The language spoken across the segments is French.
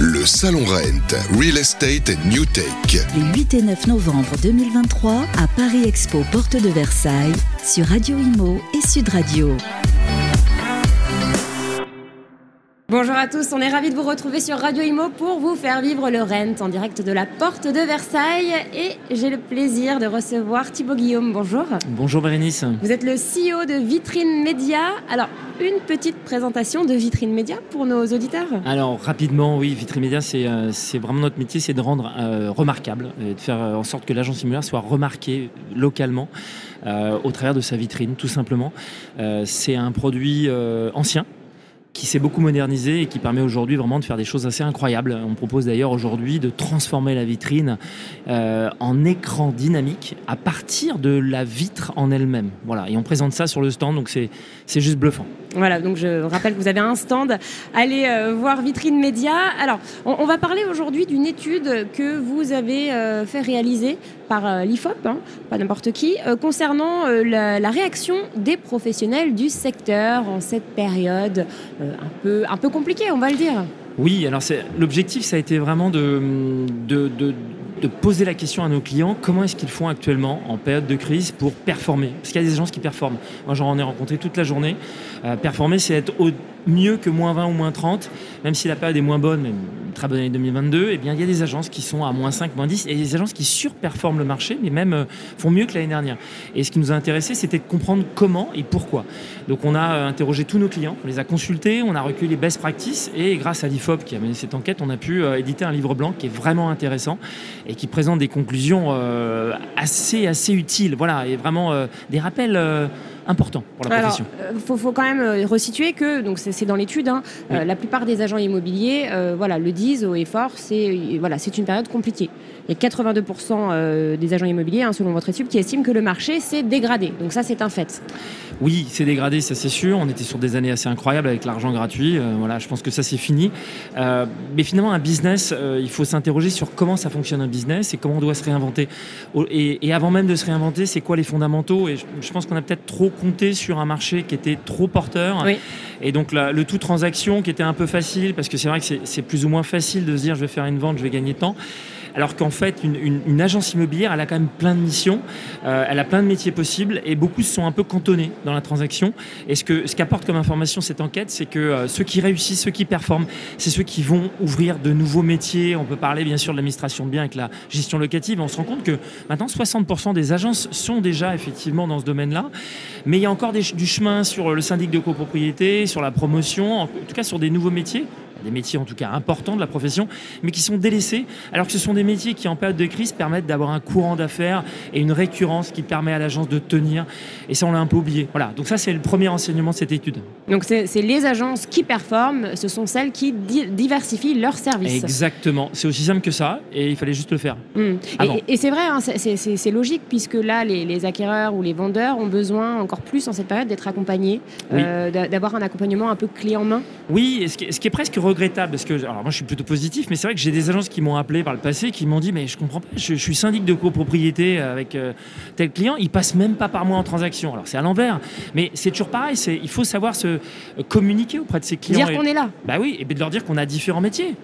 Le Salon Rent, Real Estate New Tech. Les 8 et 9 novembre 2023 à Paris Expo, porte de Versailles, sur Radio Imo et Sud Radio. Bonjour à tous, on est ravis de vous retrouver sur Radio Imo pour vous faire vivre le Rent en direct de la porte de Versailles. Et j'ai le plaisir de recevoir Thibaut Guillaume. Bonjour. Bonjour Bérénice. Vous êtes le CEO de Vitrine Média. Alors, une petite présentation de Vitrine Média pour nos auditeurs Alors, rapidement, oui, Vitrine Média, c'est euh, vraiment notre métier, c'est de rendre euh, remarquable, et de faire en sorte que l'agence immobilière soit remarquée localement. Euh, au travers de sa vitrine, tout simplement. c'est un produit ancien, qui s'est beaucoup modernisé et qui permet aujourd'hui vraiment de faire des choses assez incroyables. On propose d'ailleurs aujourd'hui de transformer la vitrine euh, en écran dynamique à partir de la vitre en elle-même. Voilà, et on présente ça sur le stand, donc c'est juste bluffant. Voilà, donc je rappelle que vous avez un stand. Allez euh, voir Vitrine Média. Alors, on, va parler aujourd'hui d'une étude que vous avez euh, fait réaliser par l'IFOP, hein, pas n'importe qui, concernant la, la, réaction des professionnels du secteur en cette période un, peu, un peu compliquée, on va le dire. Oui, alors l'objectif, ça a été vraiment de, de, poser la question à nos clients, comment est-ce qu'ils font actuellement en période de crise pour performer? Parce qu'il y a des agences qui performent. Moi, j'en ai rencontré toute la journée. Euh, performer, c'est être au mieux que moins 20 ou moins 30, même si la période est moins bonne, très bonne année 2022, eh bien, il y a des agences qui sont à moins 5, moins 10, et des agences qui surperforment le marché, mais même euh, font mieux que l'année dernière. Et ce qui nous a intéressé, c'était de comprendre comment et pourquoi. Donc on a euh, interrogé tous nos clients, on les a consultés, on a recueilli les best practices, et grâce à l'IFOP qui a mené cette enquête, on a pu euh, éditer un livre blanc qui est vraiment intéressant et qui présente des conclusions assez, assez utiles, voilà, et vraiment des rappels important pour la profession. Il faut, faut, quand même resituer que, donc c'est dans l'étude, hein, la plupart des agents immobiliers voilà, le disent au effort, c'est voilà, une période compliquée. Il y a 82% des agents immobiliers, hein, selon votre étude, qui estiment que le marché s'est dégradé. Donc ça, c'est un fait. Oui, c'est dégradé, ça c'est sûr. On était sur des années assez incroyables avec l'argent gratuit. Euh, voilà, je pense que ça c'est fini. Euh, mais finalement, un business, euh, il faut s'interroger sur comment ça fonctionne un business et comment on doit se réinventer. Et, avant même de se réinventer, c'est quoi les fondamentaux? Et je, pense qu'on a peut-être trop compté sur un marché qui était trop porteur. Et donc le tout transaction qui était un peu facile, parce que c'est vrai que c'est plus ou moins facile de se dire je vais faire une vente, je vais gagner de temps alors qu'en fait, une, agence immobilière, elle a quand même plein de missions, euh, elle a plein de métiers possibles, et beaucoup se sont un peu cantonnés dans la transaction. Et ce que ce qu'apporte comme information cette enquête, c'est que euh, ceux qui réussissent, ceux qui performent, c'est ceux qui vont ouvrir de nouveaux métiers. On peut parler bien sûr de l'administration de biens avec la gestion locative. On se rend compte que maintenant, 60% des agences sont déjà effectivement dans ce domaine-là, mais il y a encore du chemin sur le syndic de copropriété, sur la promotion, en tout cas sur des nouveaux métiers des métiers en tout cas importants de la profession, mais qui sont délaissés, alors que ce sont des métiers qui en période de crise permettent d'avoir un courant d'affaires et une récurrence qui permet à l'agence de tenir. Et ça, on l'a un peu oublié. Voilà, donc ça, c'est le premier enseignement de cette étude. Donc c'est les agences qui performent, ce sont celles qui diversifient leurs services. Exactement, c'est aussi simple que ça, et il fallait juste le faire. Hmm. Et, c'est vrai, hein, c'est logique, puisque là, les, acquéreurs ou les vendeurs ont besoin encore plus en cette période d'être accompagnés, euh, d'avoir un accompagnement un peu clé en main. Oui, ce qui, ce qui est presque regrettable parce que, alors moi je suis plutôt positif, mais c'est vrai que j'ai des agences qui m'ont appelé par le passé qui m'ont dit mais je comprends pas, je, suis syndic de copropriété avec euh, tel client, il passe même pas par moi en transaction. Alors c'est à l'envers, mais c'est toujours pareil, il faut savoir se euh, communiquer auprès de ses clients. Dire qu'on est là. Bah oui, et de leur dire qu'on a différents métiers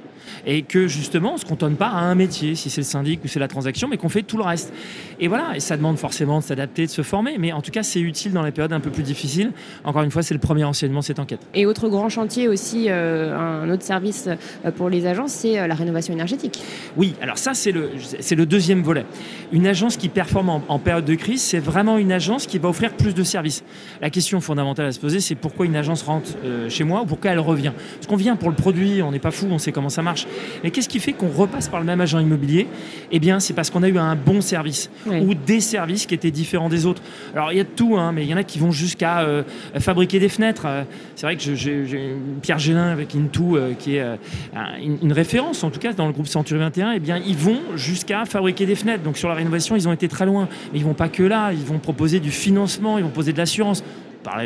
et que justement on se cantonne pas à un métier, si c'est le syndic ou c'est la transaction, mais qu'on fait tout le reste. Et voilà, et ça demande forcément de s'adapter, de se former, mais en tout cas c'est utile dans les périodes un peu plus difficiles. Encore une fois, c'est le premier enseignement de cette enquête. Et autre grand chantier aussi, euh, un autre service euh, pour les agences, c'est euh, la rénovation énergétique. Oui, alors ça c'est le, c'est le deuxième volet. Une agence qui performe en, période de crise, c'est vraiment une agence qui va offrir plus de services. La question fondamentale à se poser, c'est pourquoi une agence rentre chez moi ou pourquoi elle revient? Parce qu'on vient pour le produit, on n'est pas fou, on sait comment ça marche. Mais qu'est-ce qui fait qu'on repasse par le même agent immobilier? Eh bien, c'est parce qu'on a eu un bon service ou des services qui étaient différents des autres. Alors, il y a de tout, hein, mais il y en a qui vont jusqu'à euh, fabriquer des fenêtres. Euh, c'est vrai que j'ai Pierre Gélin avec Into, euh, qui est une, référence, en tout cas, dans le groupe Century 21. Eh bien, ils vont jusqu'à fabriquer des fenêtres. Donc, sur la rénovation, ils ont été très loin. Mais ils vont pas que là. Ils vont proposer du financement, ils vont poser de l'assurance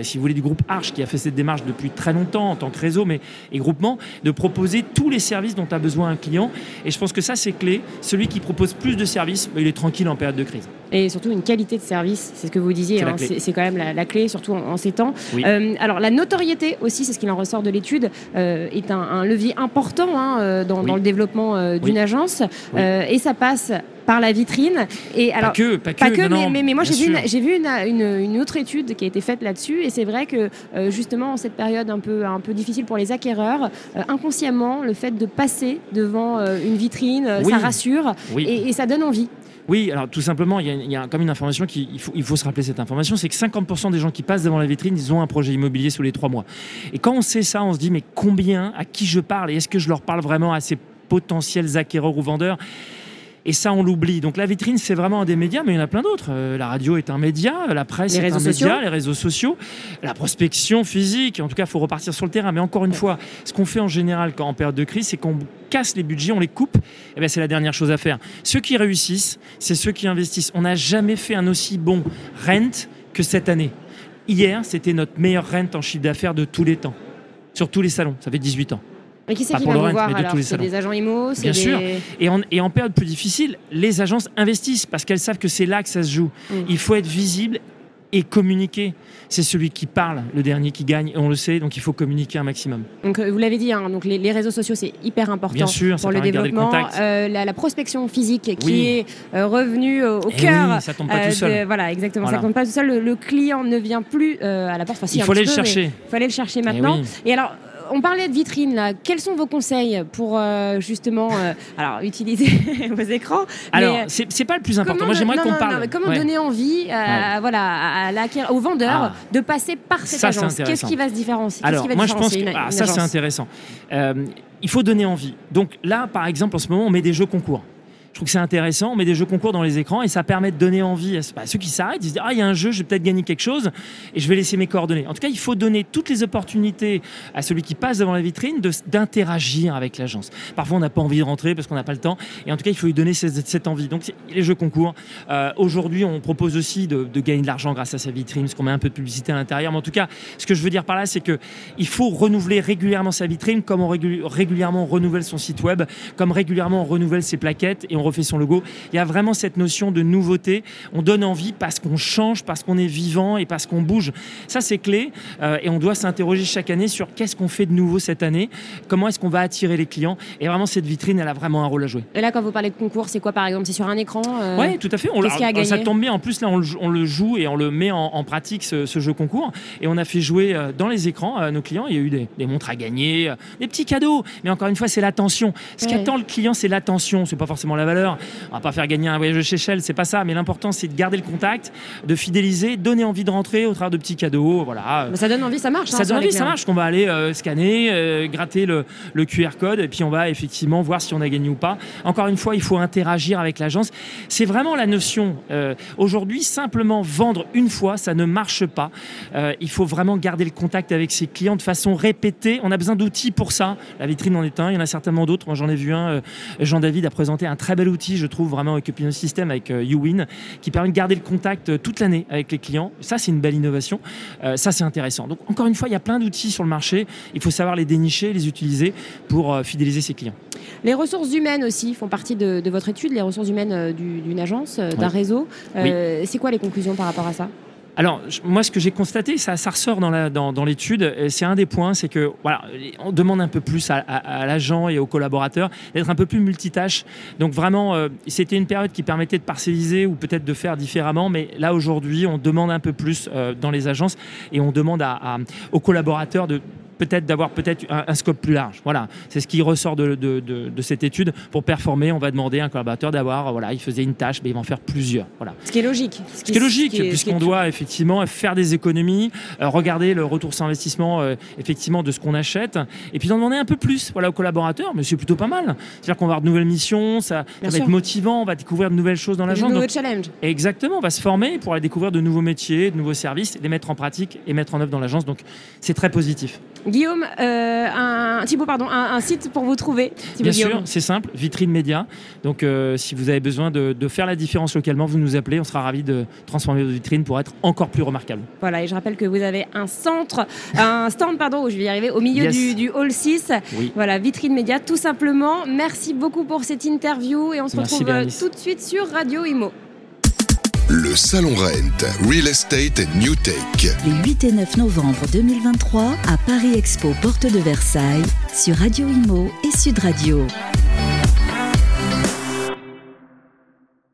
si vous voulez, du groupe Arch qui a fait cette démarche depuis très longtemps en tant que réseau mais, et groupement, de proposer tous les services dont a besoin un client. Et je pense que ça, c'est clé. Celui qui propose plus de services, bah, il est tranquille en période de crise. Et surtout une qualité de service, c'est ce que vous disiez, c'est hein, quand même la, clé, surtout en, ces temps. Euh, alors la notoriété aussi, c'est ce qu'il en ressort de l'étude, euh, est un, levier important hein, euh, dans, le développement d'une agence. et ça passe par la vitrine. Et alors, pas que, pas que, mais, moi j'ai vu, une, vu une, une, autre étude qui a été faite là-dessus, et c'est vrai que justement en cette période un peu, un peu difficile pour les acquéreurs, inconsciemment, le fait de passer devant une vitrine, ça rassure et, et ça donne envie. Oui, alors tout simplement, il y a, comme une information qu'il faut, il faut se rappeler cette information, c'est que 50% des gens qui passent devant la vitrine, ils ont un projet immobilier sous les trois mois. Et quand on sait ça, on se dit mais combien, à qui je parle et est-ce que je leur parle vraiment à ces potentiels acquéreurs ou vendeurs? Et ça, on l'oublie. Donc la vitrine, c'est vraiment un des médias, mais il y en a plein d'autres. Euh, la radio est un média, la presse est un média, les réseaux sociaux, la prospection physique. En tout cas, il faut repartir sur le terrain. Mais encore une fois, ce qu'on fait en général quand en période de crise, c'est qu'on casse les budgets, on les coupe. Et eh bien, c'est la dernière chose à faire. Ceux qui réussissent, c'est ceux qui investissent. On n'a jamais fait un aussi bon rent que cette année. Hier, c'était notre meilleur rent en chiffre d'affaires de tous les temps, sur tous les salons. Ça fait 18 ans. Mais qui c'est qui va vous voir alors C'est des agents IMO Bien sûr. Et en, et en, période plus difficile, les agences investissent parce qu'elles savent que c'est là que ça se joue. Mm. Il faut être visible et communiquer. C'est celui qui parle, le dernier qui gagne, et on le sait, donc il faut communiquer un maximum. Donc euh, vous l'avez dit, hein, donc les, réseaux sociaux c'est hyper important Bien sûr, pour le développement. Euh, la, prospection physique qui est euh, revenue au, eh cœur. Oui, ça tombe pas tout seul. voilà, exactement, ça tombe pas tout seul. Le, client ne vient plus à la porte. il faut aller le chercher. Il faut aller le chercher maintenant. Et alors on parlait de vitrine là. Quels sont vos conseils pour euh, justement euh, alors utiliser vos écrans Alors euh, c'est pas le plus important. Moi j'aimerais qu'on parle. comment donner envie voilà à au vendeur ah. de passer par cette agence? Qu'est-ce qui va se différencier Alors moi je pense que ah, ça c'est intéressant. il faut donner envie. Donc là par exemple en ce moment on met des jeux concours. Je trouve que c'est intéressant. On met des jeux concours dans les écrans et ça permet de donner envie à bah, ceux qui s'arrêtent. Ils se disent Ah, il y a un jeu, je vais peut-être gagner quelque chose et je vais laisser mes coordonnées. En tout cas, il faut donner toutes les opportunités à celui qui passe devant la vitrine d'interagir avec l'agence. Parfois, on n'a pas envie de rentrer parce qu'on n'a pas le temps. Et en tout cas, il faut lui donner cette, envie. Donc, les jeux concours. Euh, aujourd'hui, on propose aussi de, gagner de l'argent grâce à sa vitrine, parce qu'on met un peu de publicité à l'intérieur. Mais en tout cas, ce que je veux dire par là, c'est qu'il faut renouveler régulièrement sa vitrine, comme on régulièrement renouvelle son site web, comme régulièrement on renouvelle ses plaquettes et on refait son logo. Il y a vraiment cette notion de nouveauté. On donne envie parce qu'on change, parce qu'on est vivant et parce qu'on bouge. Ça, c'est clé. Euh, et on doit s'interroger chaque année sur qu'est-ce qu'on fait de nouveau cette année, comment est-ce qu'on va attirer les clients. Et vraiment, cette vitrine, elle a vraiment un rôle à jouer. Et là, quand vous parlez de concours, c'est quoi par exemple? C'est sur un écran euh... Oui, tout à fait. On qu'est-ce a ça tombe bien. En plus, là, on le, joue et on le met en, pratique, ce, jeu concours. Et on a fait jouer euh, dans les écrans euh, nos clients. Il y a eu des, montres à gagner, des petits cadeaux. Mais encore une fois, c'est l'attention. Ce qui attend le client, c'est l'attention. C'est pas forcément la valeur. On va pas faire gagner un voyage chez Shell, c'est pas ça. Mais l'important, c'est de garder le contact, de fidéliser, donner envie de rentrer au travers de petits cadeaux. Voilà. ça donne envie, ça marche. Ça hein, donne envie, ça marche. Qu'on va aller euh, scanner, euh, gratter le, QR code, et puis on va effectivement voir si on a gagné ou pas. Encore une fois, il faut interagir avec l'agence. C'est vraiment la notion. Euh, aujourd'hui, simplement vendre une fois, ça ne marche pas. il faut vraiment garder le contact avec ses clients de façon répétée. On a besoin d'outils pour ça. La vitrine en est un. Il y en a certainement d'autres. Moi, j'en ai vu un. Jean-David a présenté un très bel outil, je trouve, vraiment avec un système avec euh, YouWin qui permet de garder le contact euh, toute l'année avec les clients. Ça, c'est une belle innovation. Euh, ça, c'est intéressant. Donc, encore une fois, il y a plein d'outils sur le marché. Il faut savoir les dénicher, les utiliser pour fidéliser ses clients. Les ressources humaines aussi font partie de, votre étude, les ressources humaines d'une agence, d'un réseau. C'est quoi les conclusions par rapport à ça? Alors, moi, ce que j'ai constaté, ça, ressort dans l'étude, c'est un des points, c'est que voilà, on demande un peu plus à, l'agent et aux collaborateurs d'être un peu plus multitâche. Donc vraiment, euh, c'était une période qui permettait de parcelliser ou peut-être de faire différemment, mais là aujourd'hui, on demande un peu plus euh, dans les agences et on demande aux collaborateurs de peut-être d'avoir peut-être un, scope plus large. Voilà, c'est ce qui ressort de, de, de, cette étude. Pour performer, on va demander à un collaborateur d'avoir, voilà, il faisait une tâche, mais il va en faire plusieurs. Voilà. Ce qui est logique. Ce qui, est logique, puisqu'on doit effectivement faire des économies, euh, regarder le retour sur investissement euh, effectivement de ce qu'on achète, et puis d'en demander un peu plus, voilà, aux collaborateurs. Mais c'est plutôt pas mal. C'est-à-dire qu'on va avoir de nouvelles missions, ça, va être motivant, on va découvrir de nouvelles choses dans l'agence. De nouveaux challenges. Exactement, on va se former pour aller découvrir de nouveaux métiers, de nouveaux services, les mettre en pratique et mettre en œuvre dans l'agence. Donc c'est très positif. Guillaume, euh, un, Thibaut, pardon, un, site pour vous trouver. Bien sûr, c'est simple, Vitrine Média. Donc, euh, si vous avez besoin de, faire la différence localement, vous nous appelez. On sera ravis de transformer votre vitrine pour être encore plus remarquable. Voilà, et je rappelle que vous avez un centre, un stand, pardon, où je vais y arriver, au milieu du, hall 6. Voilà, Vitrine Média, tout simplement. Merci beaucoup pour cette interview et on se retrouve euh, tout de suite sur Radio Imo. Le Salon Rent, Real Estate New Tech. Les 8 et 9 novembre 2023 à Paris Expo, porte de Versailles, sur Radio Imo et Sud Radio.